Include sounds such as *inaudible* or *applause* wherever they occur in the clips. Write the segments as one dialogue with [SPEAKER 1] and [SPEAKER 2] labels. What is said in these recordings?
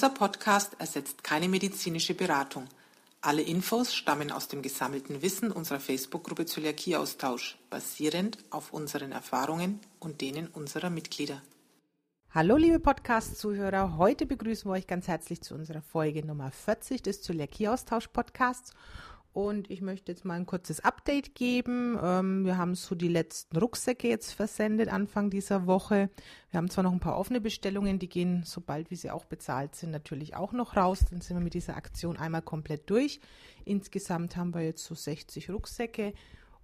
[SPEAKER 1] Dieser Podcast ersetzt keine medizinische Beratung. Alle Infos stammen aus dem gesammelten Wissen unserer Facebook-Gruppe Zöliakieaustausch, basierend auf unseren Erfahrungen und denen unserer Mitglieder.
[SPEAKER 2] Hallo liebe Podcast-Zuhörer, heute begrüßen wir euch ganz herzlich zu unserer Folge Nummer 40 des Zöliakieaustausch-Podcasts und ich möchte jetzt mal ein kurzes Update geben. Ähm, wir haben so die letzten Rucksäcke jetzt versendet Anfang dieser Woche. Wir haben zwar noch ein paar offene Bestellungen, die gehen, sobald wie sie auch bezahlt sind, natürlich auch noch raus. Dann sind wir mit dieser Aktion einmal komplett durch. Insgesamt haben wir jetzt so 60 Rucksäcke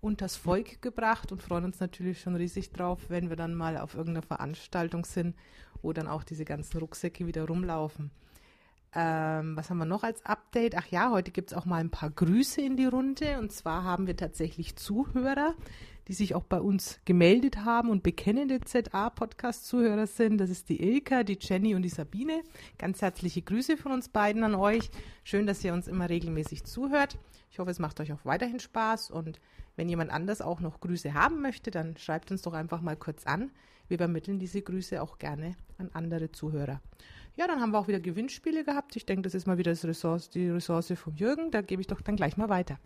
[SPEAKER 2] unters Volk gebracht und freuen uns natürlich schon riesig drauf, wenn wir dann mal auf irgendeiner Veranstaltung sind, wo dann auch diese ganzen Rucksäcke wieder rumlaufen. Ähm, was haben wir noch als Update? Ach ja, heute gibt es auch mal ein paar Grüße in die Runde. Und zwar haben wir tatsächlich Zuhörer, die sich auch bei uns gemeldet haben und bekennende ZA-Podcast-Zuhörer sind. Das ist die Ilka, die Jenny und die Sabine. Ganz herzliche Grüße von uns beiden an euch. Schön, dass ihr uns immer regelmäßig zuhört. Ich hoffe, es macht euch auch weiterhin Spaß. Und wenn jemand anders auch noch Grüße haben möchte, dann schreibt uns doch einfach mal kurz an. Wir übermitteln diese Grüße auch gerne an andere Zuhörer. Ja, dann haben wir auch wieder Gewinnspiele gehabt. Ich denke, das ist mal wieder Ressource, die Ressource vom Jürgen. Da gebe ich doch dann gleich mal weiter.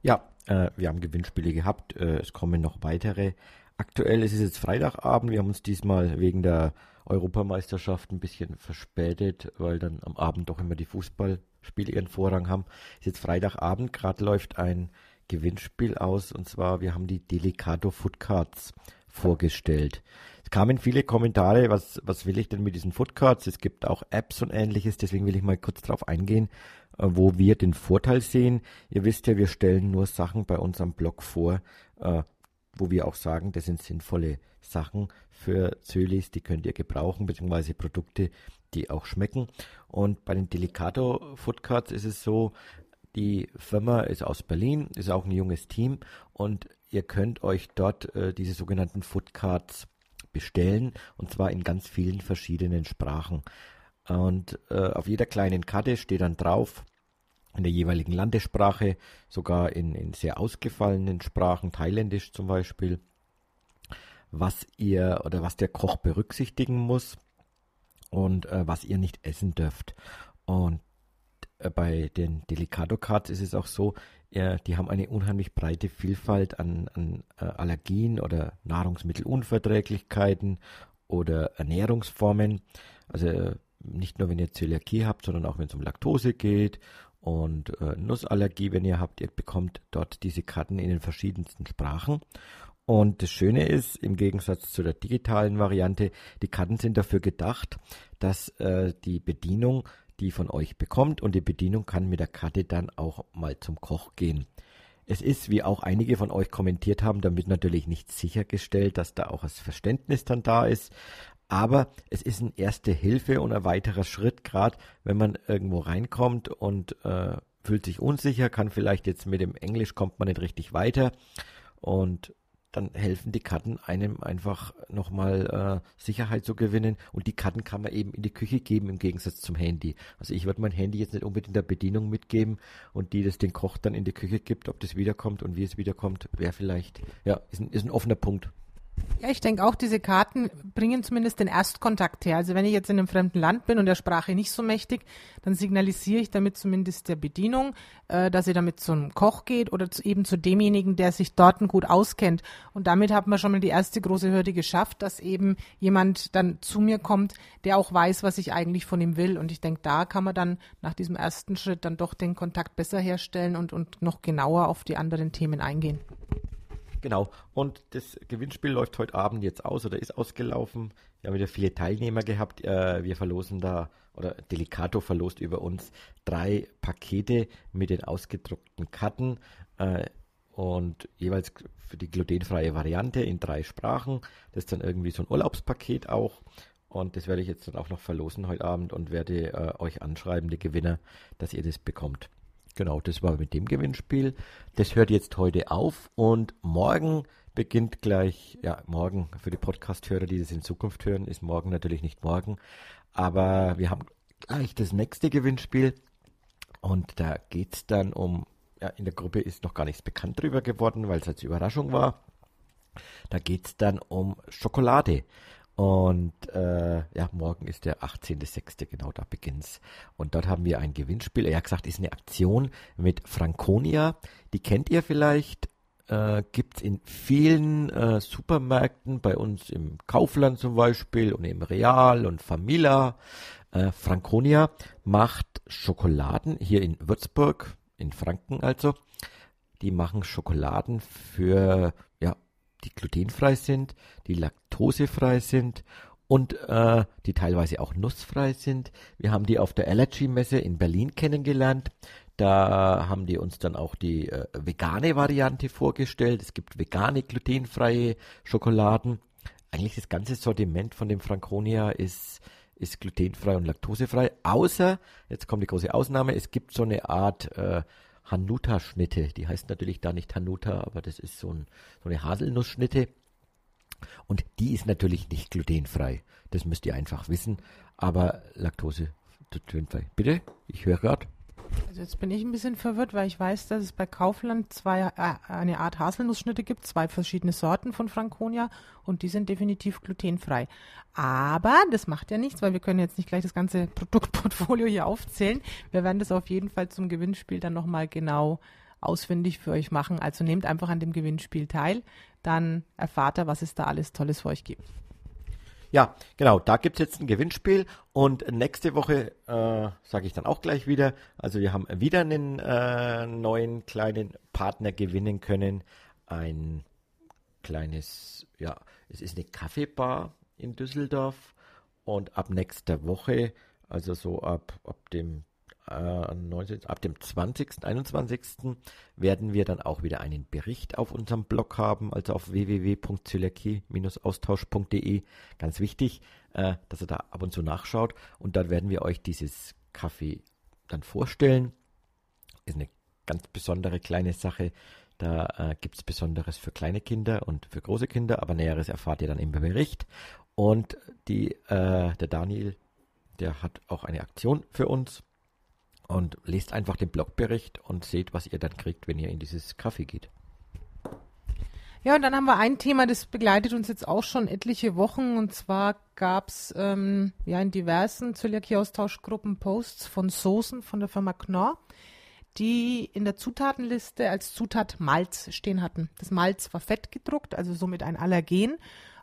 [SPEAKER 3] Ja, äh, wir haben Gewinnspiele gehabt. Äh, es kommen noch weitere. Aktuell ist es jetzt Freitagabend. Wir haben uns diesmal wegen der Europameisterschaft ein bisschen verspätet, weil dann am Abend doch immer die Fußballspiele ihren Vorrang haben. Es ist jetzt Freitagabend. Gerade läuft ein Gewinnspiel aus. Und zwar, wir haben die Delicato Food Cards vorgestellt. Kamen viele Kommentare, was, was will ich denn mit diesen Foodcards? Es gibt auch Apps und ähnliches, deswegen will ich mal kurz darauf eingehen, äh, wo wir den Vorteil sehen. Ihr wisst ja, wir stellen nur Sachen bei unserem Blog vor, äh, wo wir auch sagen, das sind sinnvolle Sachen für Zölis, die könnt ihr gebrauchen, beziehungsweise Produkte, die auch schmecken. Und bei den Delicato Foodcards ist es so, die Firma ist aus Berlin, ist auch ein junges Team und ihr könnt euch dort äh, diese sogenannten Foodcards bestellen und zwar in ganz vielen verschiedenen Sprachen. Und äh, auf jeder kleinen Karte steht dann drauf, in der jeweiligen Landessprache, sogar in, in sehr ausgefallenen Sprachen, thailändisch zum Beispiel, was ihr oder was der Koch berücksichtigen muss und äh, was ihr nicht essen dürft. Und bei den Delicato Cards ist es auch so, ja, die haben eine unheimlich breite Vielfalt an, an äh, Allergien oder Nahrungsmittelunverträglichkeiten oder Ernährungsformen. Also äh, nicht nur, wenn ihr Zöliakie habt, sondern auch, wenn es um Laktose geht und äh, Nussallergie, wenn ihr habt, ihr bekommt dort diese Karten in den verschiedensten Sprachen. Und das Schöne ist, im Gegensatz zu der digitalen Variante, die Karten sind dafür gedacht, dass äh, die Bedienung die von euch bekommt und die Bedienung kann mit der Karte dann auch mal zum Koch gehen. Es ist, wie auch einige von euch kommentiert haben, damit natürlich nicht sichergestellt, dass da auch das Verständnis dann da ist. Aber es ist eine erste Hilfe und ein weiterer Schritt, gerade wenn man irgendwo reinkommt und äh, fühlt sich unsicher, kann vielleicht jetzt mit dem Englisch kommt man nicht richtig weiter. Und dann helfen die Karten einem einfach nochmal äh, Sicherheit zu gewinnen. Und die Karten kann man eben in die Küche geben im Gegensatz zum Handy. Also ich würde mein Handy jetzt nicht unbedingt der Bedienung mitgeben und die das den Koch dann in die Küche gibt, ob das wiederkommt und wie es wiederkommt, wäre vielleicht, ja, ist ein, ist ein offener Punkt.
[SPEAKER 2] Ja, ich denke auch, diese Karten bringen zumindest den Erstkontakt her. Also wenn ich jetzt in einem fremden Land bin und der Sprache nicht so mächtig, dann signalisiere ich damit zumindest der Bedienung, äh, dass sie damit zum Koch geht oder zu, eben zu demjenigen, der sich dort gut auskennt. Und damit hat man schon mal die erste große Hürde geschafft, dass eben jemand dann zu mir kommt, der auch weiß, was ich eigentlich von ihm will. Und ich denke, da kann man dann nach diesem ersten Schritt dann doch den Kontakt besser herstellen und, und noch genauer auf die anderen Themen eingehen.
[SPEAKER 3] Genau. Und das Gewinnspiel läuft heute Abend jetzt aus oder ist ausgelaufen. Wir haben wieder viele Teilnehmer gehabt. Äh, wir verlosen da, oder Delicato verlost über uns drei Pakete mit den ausgedruckten Karten äh, und jeweils für die glutenfreie Variante in drei Sprachen. Das ist dann irgendwie so ein Urlaubspaket auch. Und das werde ich jetzt dann auch noch verlosen heute Abend und werde äh, euch anschreiben, die Gewinner, dass ihr das bekommt. Genau, das war mit dem Gewinnspiel. Das hört jetzt heute auf und morgen beginnt gleich, ja, morgen für die Podcast-Hörer, die das in Zukunft hören, ist morgen natürlich nicht morgen, aber wir haben gleich das nächste Gewinnspiel und da geht es dann um, ja, in der Gruppe ist noch gar nichts bekannt drüber geworden, weil es als Überraschung war. Da geht es dann um Schokolade. Und äh, ja, morgen ist der 18.06. genau, da beginnt's. Und dort haben wir ein Gewinnspiel. Er hat gesagt, ist eine Aktion mit Franconia. Die kennt ihr vielleicht. Äh, gibt's in vielen äh, Supermärkten, bei uns im Kaufland zum Beispiel und im Real und Famila. Äh, Franconia macht Schokoladen hier in Würzburg, in Franken also. Die machen Schokoladen für die glutenfrei sind, die laktosefrei sind und äh, die teilweise auch nussfrei sind. Wir haben die auf der Allergy Messe in Berlin kennengelernt. Da haben die uns dann auch die äh, vegane Variante vorgestellt. Es gibt vegane, glutenfreie Schokoladen. Eigentlich das ganze Sortiment von dem Franconia ist, ist glutenfrei und laktosefrei. Außer, jetzt kommt die große Ausnahme, es gibt so eine Art äh, Hanuta-Schnitte. Die heißt natürlich da nicht Hanuta, aber das ist so, ein, so eine Haselnussschnitte. Und die ist natürlich nicht glutenfrei. Das müsst ihr einfach wissen. Aber Laktose glutenfrei. Bitte? Ich höre gerade.
[SPEAKER 2] Also jetzt bin ich ein bisschen verwirrt, weil ich weiß, dass es bei Kaufland zwei, äh, eine Art Haselnussschnitte gibt, zwei verschiedene Sorten von Franconia und die sind definitiv glutenfrei. Aber das macht ja nichts, weil wir können jetzt nicht gleich das ganze Produktportfolio hier aufzählen. Wir werden das auf jeden Fall zum Gewinnspiel dann nochmal genau ausfindig für euch machen. Also nehmt einfach an dem Gewinnspiel teil, dann erfahrt ihr, was es da alles Tolles für euch gibt.
[SPEAKER 3] Ja, genau, da gibt's jetzt ein Gewinnspiel und nächste Woche äh, sage ich dann auch gleich wieder. Also wir haben wieder einen äh, neuen kleinen Partner gewinnen können. Ein kleines, ja, es ist eine Kaffeebar in Düsseldorf und ab nächster Woche, also so ab, ab dem 19, äh, ab dem 20., 21. werden wir dann auch wieder einen Bericht auf unserem Blog haben, also auf www.zöliakie-austausch.de. Ganz wichtig, äh, dass ihr da ab und zu nachschaut und dann werden wir euch dieses Kaffee dann vorstellen. Ist eine ganz besondere kleine Sache. Da äh, gibt es Besonderes für kleine Kinder und für große Kinder, aber Näheres erfahrt ihr dann im Bericht. Und die, äh, der Daniel, der hat auch eine Aktion für uns und lest einfach den Blogbericht und seht, was ihr dann kriegt, wenn ihr in dieses Café geht.
[SPEAKER 2] Ja, und dann haben wir ein Thema, das begleitet uns jetzt auch schon etliche Wochen. Und zwar gab es ähm, ja in diversen Zöliakie-Austauschgruppen Posts von Soßen von der Firma Knorr, die in der Zutatenliste als Zutat Malz stehen hatten. Das Malz war fett gedruckt, also somit ein Allergen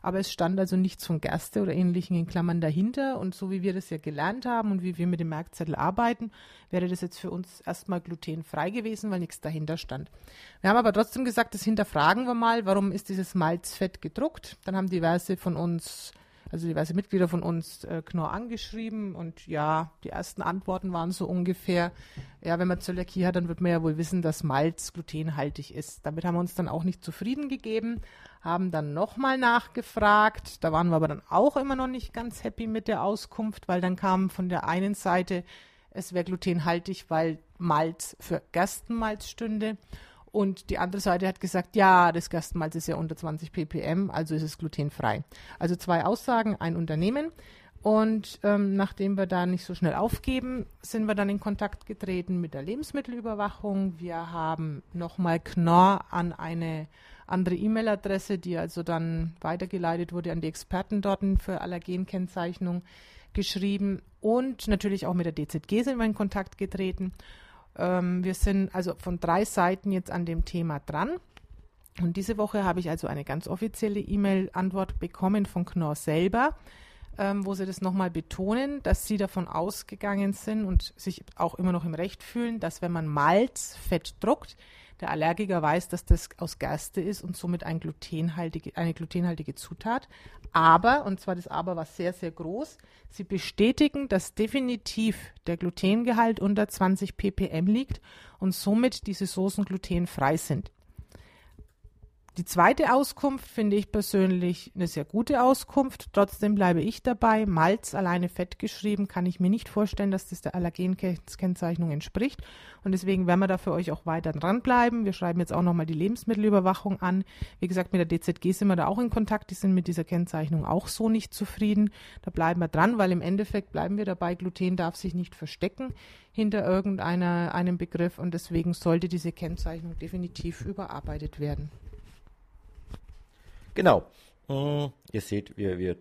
[SPEAKER 2] aber es stand also nichts von Gerste oder ähnlichen in Klammern dahinter. Und so wie wir das ja gelernt haben und wie wir mit dem Merkzettel arbeiten, wäre das jetzt für uns erstmal glutenfrei gewesen, weil nichts dahinter stand. Wir haben aber trotzdem gesagt, das hinterfragen wir mal, warum ist dieses Malzfett gedruckt? Dann haben diverse von uns also diverse Mitglieder von uns äh, Knorr angeschrieben und ja, die ersten Antworten waren so ungefähr, ja, wenn man Zöliakie hat, dann wird man ja wohl wissen, dass Malz glutenhaltig ist. Damit haben wir uns dann auch nicht zufrieden gegeben, haben dann nochmal nachgefragt, da waren wir aber dann auch immer noch nicht ganz happy mit der Auskunft, weil dann kam von der einen Seite, es wäre glutenhaltig, weil Malz für Gerstenmalz stünde und die andere Seite hat gesagt, ja, das Gerstenmalz ist ja unter 20 ppm, also ist es glutenfrei. Also zwei Aussagen, ein Unternehmen. Und ähm, nachdem wir da nicht so schnell aufgeben, sind wir dann in Kontakt getreten mit der Lebensmittelüberwachung. Wir haben nochmal Knorr an eine andere E-Mail-Adresse, die also dann weitergeleitet wurde an die Experten dort für Allergenkennzeichnung geschrieben. Und natürlich auch mit der DZG sind wir in Kontakt getreten. Ähm, wir sind also von drei Seiten jetzt an dem Thema dran. Und diese Woche habe ich also eine ganz offizielle E-Mail-Antwort bekommen von Knorr selber, ähm, wo sie das nochmal betonen, dass sie davon ausgegangen sind und sich auch immer noch im Recht fühlen, dass wenn man Malz fett druckt, der Allergiker weiß, dass das aus Gerste ist und somit ein glutenhaltige, eine glutenhaltige Zutat. Aber, und zwar das Aber war sehr, sehr groß, sie bestätigen, dass definitiv der Glutengehalt unter 20 ppm liegt und somit diese Soßen glutenfrei sind. Die zweite Auskunft finde ich persönlich eine sehr gute Auskunft. Trotzdem bleibe ich dabei. Malz alleine fett geschrieben kann ich mir nicht vorstellen, dass das der Allergenkennzeichnung entspricht. Und deswegen werden wir da für euch auch weiter dranbleiben. Wir schreiben jetzt auch nochmal die Lebensmittelüberwachung an. Wie gesagt, mit der DZG sind wir da auch in Kontakt. Die sind mit dieser Kennzeichnung auch so nicht zufrieden. Da bleiben wir dran, weil im Endeffekt bleiben wir dabei. Gluten darf sich nicht verstecken hinter irgendeinem Begriff und deswegen sollte diese Kennzeichnung definitiv überarbeitet werden.
[SPEAKER 3] Genau. Hm, ihr seht, wir, wir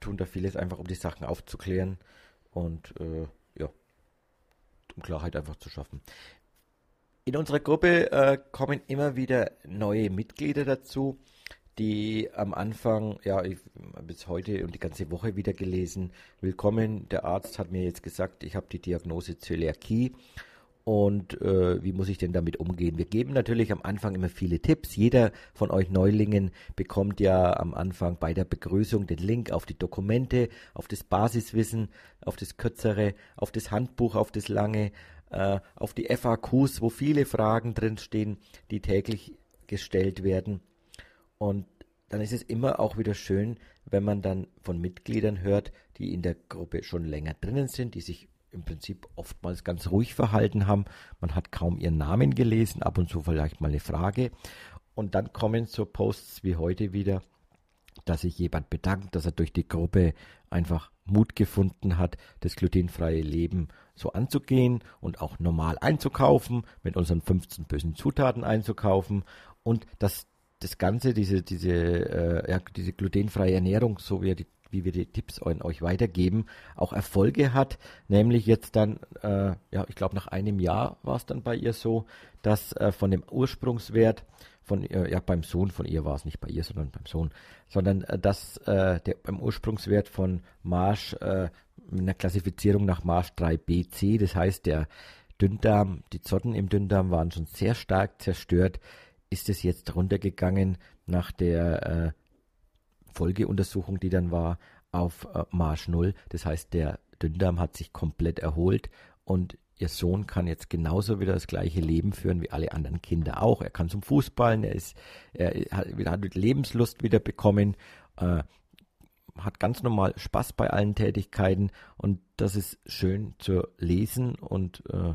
[SPEAKER 3] tun da vieles einfach, um die Sachen aufzuklären und äh, ja, um Klarheit einfach zu schaffen. In unserer Gruppe äh, kommen immer wieder neue Mitglieder dazu, die am Anfang, ja, ich bis heute und die ganze Woche wieder gelesen, willkommen, der Arzt hat mir jetzt gesagt, ich habe die Diagnose Zöliakie und äh, wie muss ich denn damit umgehen? Wir geben natürlich am Anfang immer viele Tipps. Jeder von euch Neulingen bekommt ja am Anfang bei der Begrüßung den Link auf die Dokumente, auf das Basiswissen, auf das Kürzere, auf das Handbuch, auf das Lange, äh, auf die FAQs, wo viele Fragen drinstehen, die täglich gestellt werden. Und dann ist es immer auch wieder schön, wenn man dann von Mitgliedern hört, die in der Gruppe schon länger drinnen sind, die sich im Prinzip oftmals ganz ruhig verhalten haben. Man hat kaum ihren Namen gelesen, ab und zu vielleicht mal eine Frage. Und dann kommen so Posts wie heute wieder, dass sich jemand bedankt, dass er durch die Gruppe einfach Mut gefunden hat, das glutenfreie Leben so anzugehen und auch normal einzukaufen, mit unseren 15 bösen Zutaten einzukaufen und dass das Ganze, diese, diese, äh, ja, diese glutenfreie Ernährung, so wie die wie wir die Tipps an euch weitergeben, auch Erfolge hat. Nämlich jetzt dann, äh, ja, ich glaube nach einem Jahr war es dann bei ihr so, dass äh, von dem Ursprungswert von äh, ja beim Sohn von ihr war es nicht bei ihr, sondern beim Sohn, sondern äh, dass äh, der beim Ursprungswert von Marsch in der Klassifizierung nach Marsch 3bc, das heißt der Dünndarm, die Zotten im Dünndarm waren schon sehr stark zerstört, ist es jetzt runtergegangen nach der Folgeuntersuchung, die dann war, auf äh, Marsch 0. Das heißt, der Dünndarm hat sich komplett erholt und ihr Sohn kann jetzt genauso wieder das gleiche Leben führen wie alle anderen Kinder auch. Er kann zum Fußballen, er ist, er hat, hat Lebenslust wieder bekommen, äh, hat ganz normal Spaß bei allen Tätigkeiten und das ist schön zu lesen und äh,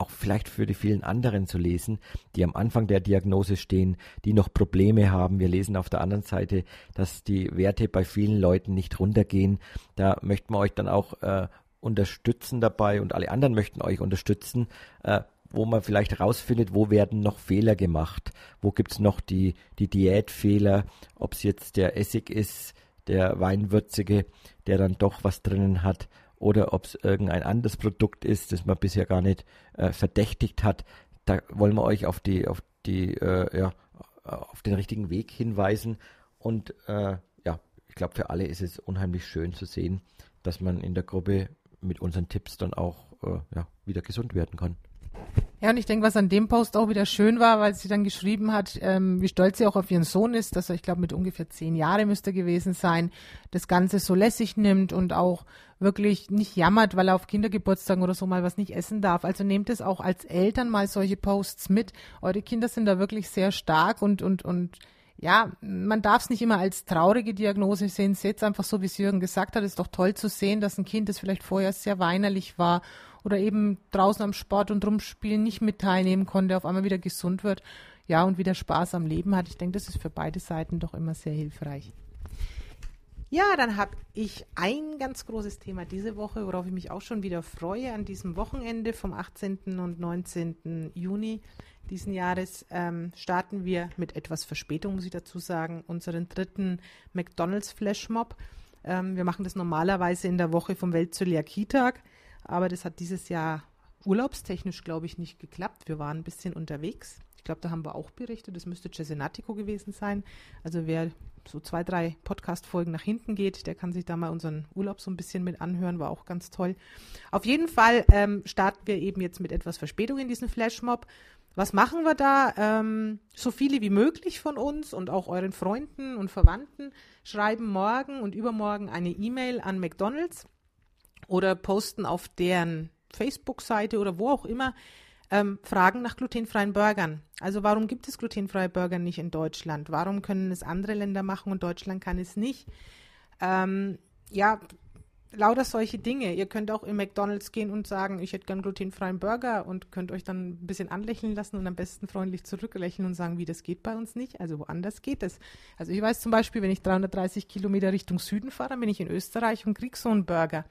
[SPEAKER 3] auch vielleicht für die vielen anderen zu lesen, die am Anfang der Diagnose stehen, die noch Probleme haben. Wir lesen auf der anderen Seite, dass die Werte bei vielen Leuten nicht runtergehen. Da möchten wir euch dann auch äh, unterstützen dabei und alle anderen möchten euch unterstützen, äh, wo man vielleicht herausfindet, wo werden noch Fehler gemacht, wo gibt es noch die, die Diätfehler, ob es jetzt der Essig ist, der Weinwürzige, der dann doch was drinnen hat oder ob es irgendein anderes Produkt ist, das man bisher gar nicht äh, verdächtigt hat. Da wollen wir euch auf die, auf die, äh, ja, auf den richtigen Weg hinweisen. Und äh, ja, ich glaube, für alle ist es unheimlich schön zu sehen, dass man in der Gruppe mit unseren Tipps dann auch äh, ja, wieder gesund werden kann.
[SPEAKER 2] Ja, und ich denke, was an dem Post auch wieder schön war, weil sie dann geschrieben hat, ähm, wie stolz sie auch auf ihren Sohn ist, dass er, ich glaube, mit ungefähr zehn Jahren müsste gewesen sein, das Ganze so lässig nimmt und auch wirklich nicht jammert, weil er auf Kindergeburtstagen oder so mal was nicht essen darf. Also nehmt es auch als Eltern mal solche Posts mit. Eure Kinder sind da wirklich sehr stark und, und, und ja, man darf es nicht immer als traurige Diagnose sehen. Seht einfach so, wie es Jürgen gesagt hat. Es ist doch toll zu sehen, dass ein Kind, das vielleicht vorher sehr weinerlich war oder eben draußen am Sport und Rumspielen nicht mit teilnehmen konnte, auf einmal wieder gesund wird, ja, und wieder Spaß am Leben hat. Ich denke, das ist für beide Seiten doch immer sehr hilfreich. Ja, dann habe ich ein ganz großes Thema diese Woche, worauf ich mich auch schon wieder freue. An diesem Wochenende vom 18. und 19. Juni diesen Jahres ähm, starten wir mit etwas Verspätung, muss ich dazu sagen, unseren dritten McDonald's Flashmob. Ähm, wir machen das normalerweise in der Woche vom Weltzöliakietag. Aber das hat dieses Jahr urlaubstechnisch, glaube ich, nicht geklappt. Wir waren ein bisschen unterwegs. Ich glaube, da haben wir auch berichtet. Das müsste Cesenatico gewesen sein. Also wer so zwei, drei Podcast-Folgen nach hinten geht, der kann sich da mal unseren Urlaub so ein bisschen mit anhören. War auch ganz toll. Auf jeden Fall ähm, starten wir eben jetzt mit etwas Verspätung in diesen Flashmob. Was machen wir da? Ähm, so viele wie möglich von uns und auch euren Freunden und Verwandten schreiben morgen und übermorgen eine E-Mail an McDonald's oder posten auf deren Facebook-Seite oder wo auch immer ähm, Fragen nach glutenfreien Burgern. Also warum gibt es glutenfreie Burger nicht in Deutschland? Warum können es andere Länder machen und Deutschland kann es nicht? Ähm, ja, lauter solche Dinge. Ihr könnt auch in McDonalds gehen und sagen, ich hätte gern glutenfreien Burger und könnt euch dann ein bisschen anlächeln lassen und am besten freundlich zurücklächeln und sagen, wie das geht bei uns nicht. Also woanders geht es. Also ich weiß zum Beispiel, wenn ich 330 Kilometer Richtung Süden fahre, dann bin ich in Österreich und krieg so einen Burger.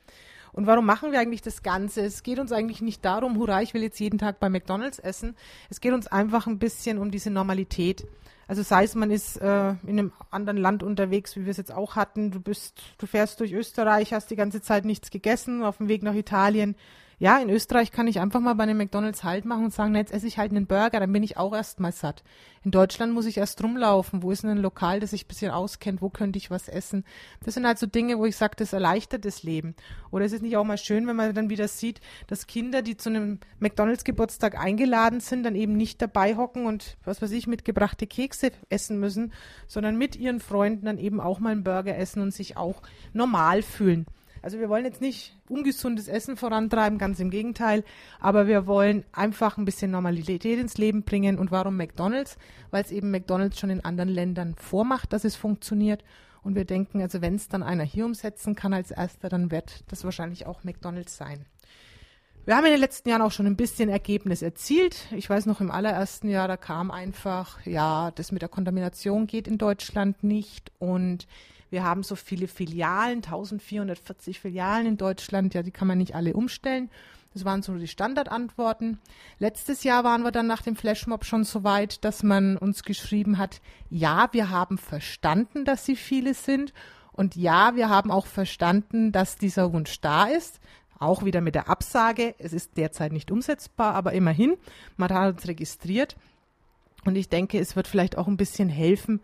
[SPEAKER 2] Und warum machen wir eigentlich das Ganze? Es geht uns eigentlich nicht darum, hurra, ich will jetzt jeden Tag bei McDonalds essen. Es geht uns einfach ein bisschen um diese Normalität. Also sei es, man ist äh, in einem anderen Land unterwegs, wie wir es jetzt auch hatten. Du bist, du fährst durch Österreich, hast die ganze Zeit nichts gegessen, auf dem Weg nach Italien ja, in Österreich kann ich einfach mal bei einem McDonalds Halt machen und sagen, jetzt esse ich halt einen Burger, dann bin ich auch erstmal satt. In Deutschland muss ich erst rumlaufen. Wo ist denn ein Lokal, das sich ein bisschen auskennt? Wo könnte ich was essen? Das sind halt so Dinge, wo ich sage, das erleichtert das Leben. Oder ist es nicht auch mal schön, wenn man dann wieder sieht, dass Kinder, die zu einem McDonalds Geburtstag eingeladen sind, dann eben nicht dabei hocken und was weiß ich, mitgebrachte Kekse essen müssen, sondern mit ihren Freunden dann eben auch mal einen Burger essen und sich auch normal fühlen. Also wir wollen jetzt nicht ungesundes Essen vorantreiben, ganz im Gegenteil, aber wir wollen einfach ein bisschen Normalität ins Leben bringen. Und warum McDonald's? Weil es eben McDonald's schon in anderen Ländern vormacht, dass es funktioniert. Und wir denken, also wenn es dann einer hier umsetzen kann als erster, dann wird das wahrscheinlich auch McDonald's sein. Wir haben in den letzten Jahren auch schon ein bisschen Ergebnis erzielt. Ich weiß noch, im allerersten Jahr, da kam einfach, ja, das mit der Kontamination geht in Deutschland nicht und wir haben so viele Filialen, 1440 Filialen in Deutschland, ja, die kann man nicht alle umstellen. Das waren so die Standardantworten. Letztes Jahr waren wir dann nach dem Flashmob schon so weit, dass man uns geschrieben hat, ja, wir haben verstanden, dass sie viele sind. Und ja, wir haben auch verstanden, dass dieser Wunsch da ist. Auch wieder mit der Absage. Es ist derzeit nicht umsetzbar, aber immerhin, man hat uns registriert. Und ich denke, es wird vielleicht auch ein bisschen helfen,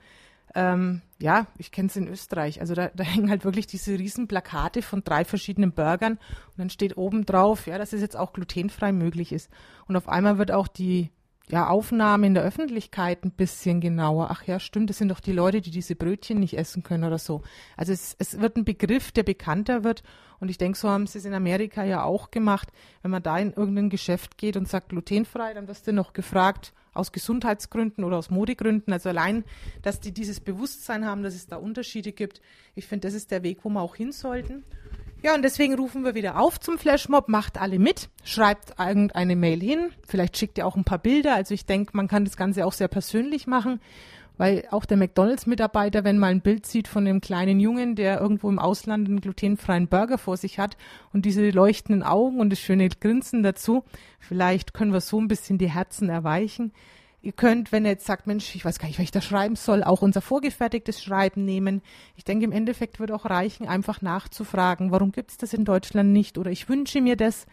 [SPEAKER 2] ähm, ja, ich kenne es in Österreich. Also da, da, *laughs* hängen halt wirklich diese riesen Plakate von drei verschiedenen Burgern und dann steht oben drauf, ja, dass es jetzt auch glutenfrei möglich ist. Und auf einmal wird auch die ja, Aufnahme in der Öffentlichkeit ein bisschen genauer. Ach ja, stimmt, das sind doch die Leute, die diese Brötchen nicht essen können oder so. Also es, es wird ein Begriff, der bekannter wird. Und ich denke, so haben sie es in Amerika ja auch gemacht. Wenn man da in irgendein Geschäft geht und sagt glutenfrei, dann wirst du noch gefragt, aus Gesundheitsgründen oder aus Modegründen. Also allein, dass die dieses Bewusstsein haben, dass es da Unterschiede gibt. Ich finde, das ist der Weg, wo wir auch hin sollten. Ja, und deswegen rufen wir wieder auf zum Flashmob. Macht alle mit, schreibt irgendeine Mail hin. Vielleicht schickt ihr auch ein paar Bilder. Also ich denke, man kann das Ganze auch sehr persönlich machen, weil auch der McDonalds-Mitarbeiter, wenn mal ein Bild sieht von dem kleinen Jungen, der irgendwo im Ausland einen glutenfreien Burger vor sich hat und diese leuchtenden Augen und das schöne Grinsen dazu, vielleicht können wir so ein bisschen die Herzen erweichen. Ihr könnt, wenn ihr jetzt sagt, Mensch, ich weiß gar nicht, was ich da schreiben soll, auch unser vorgefertigtes Schreiben nehmen. Ich denke, im Endeffekt wird auch reichen, einfach nachzufragen, warum gibt es das in Deutschland nicht oder ich wünsche mir das.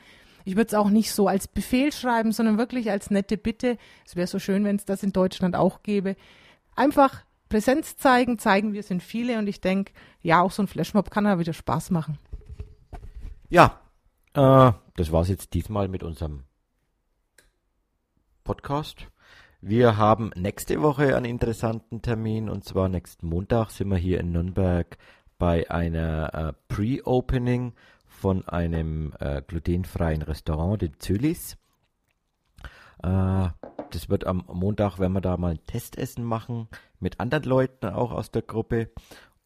[SPEAKER 2] Ich würde es auch nicht so als Befehl schreiben, sondern wirklich als nette Bitte. Es wäre so schön, wenn es das in Deutschland auch gäbe. Einfach Präsenz zeigen, zeigen, wir sind viele und ich denke, ja, auch so ein Flashmob kann ja wieder Spaß machen.
[SPEAKER 3] Ja, äh, das es jetzt diesmal mit unserem Podcast. Wir haben nächste Woche einen interessanten Termin und zwar nächsten Montag sind wir hier in Nürnberg bei einer äh, Pre-Opening von einem äh, glutenfreien Restaurant, den Zülis. Äh, das wird am Montag, wenn wir da mal ein Testessen machen, mit anderen Leuten auch aus der Gruppe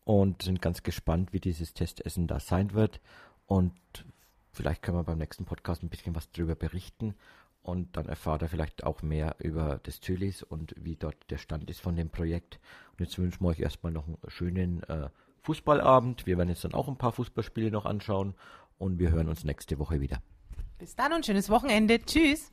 [SPEAKER 3] und sind ganz gespannt, wie dieses Testessen da sein wird. Und vielleicht können wir beim nächsten Podcast ein bisschen was darüber berichten und dann erfahrt er vielleicht auch mehr über das Zülis und wie dort der Stand ist von dem Projekt. Und jetzt wünschen wir euch erstmal noch einen schönen äh, Fußballabend. Wir werden jetzt dann auch ein paar Fußballspiele noch anschauen und wir hören uns nächste Woche wieder.
[SPEAKER 2] Bis dann und schönes Wochenende. Tschüss.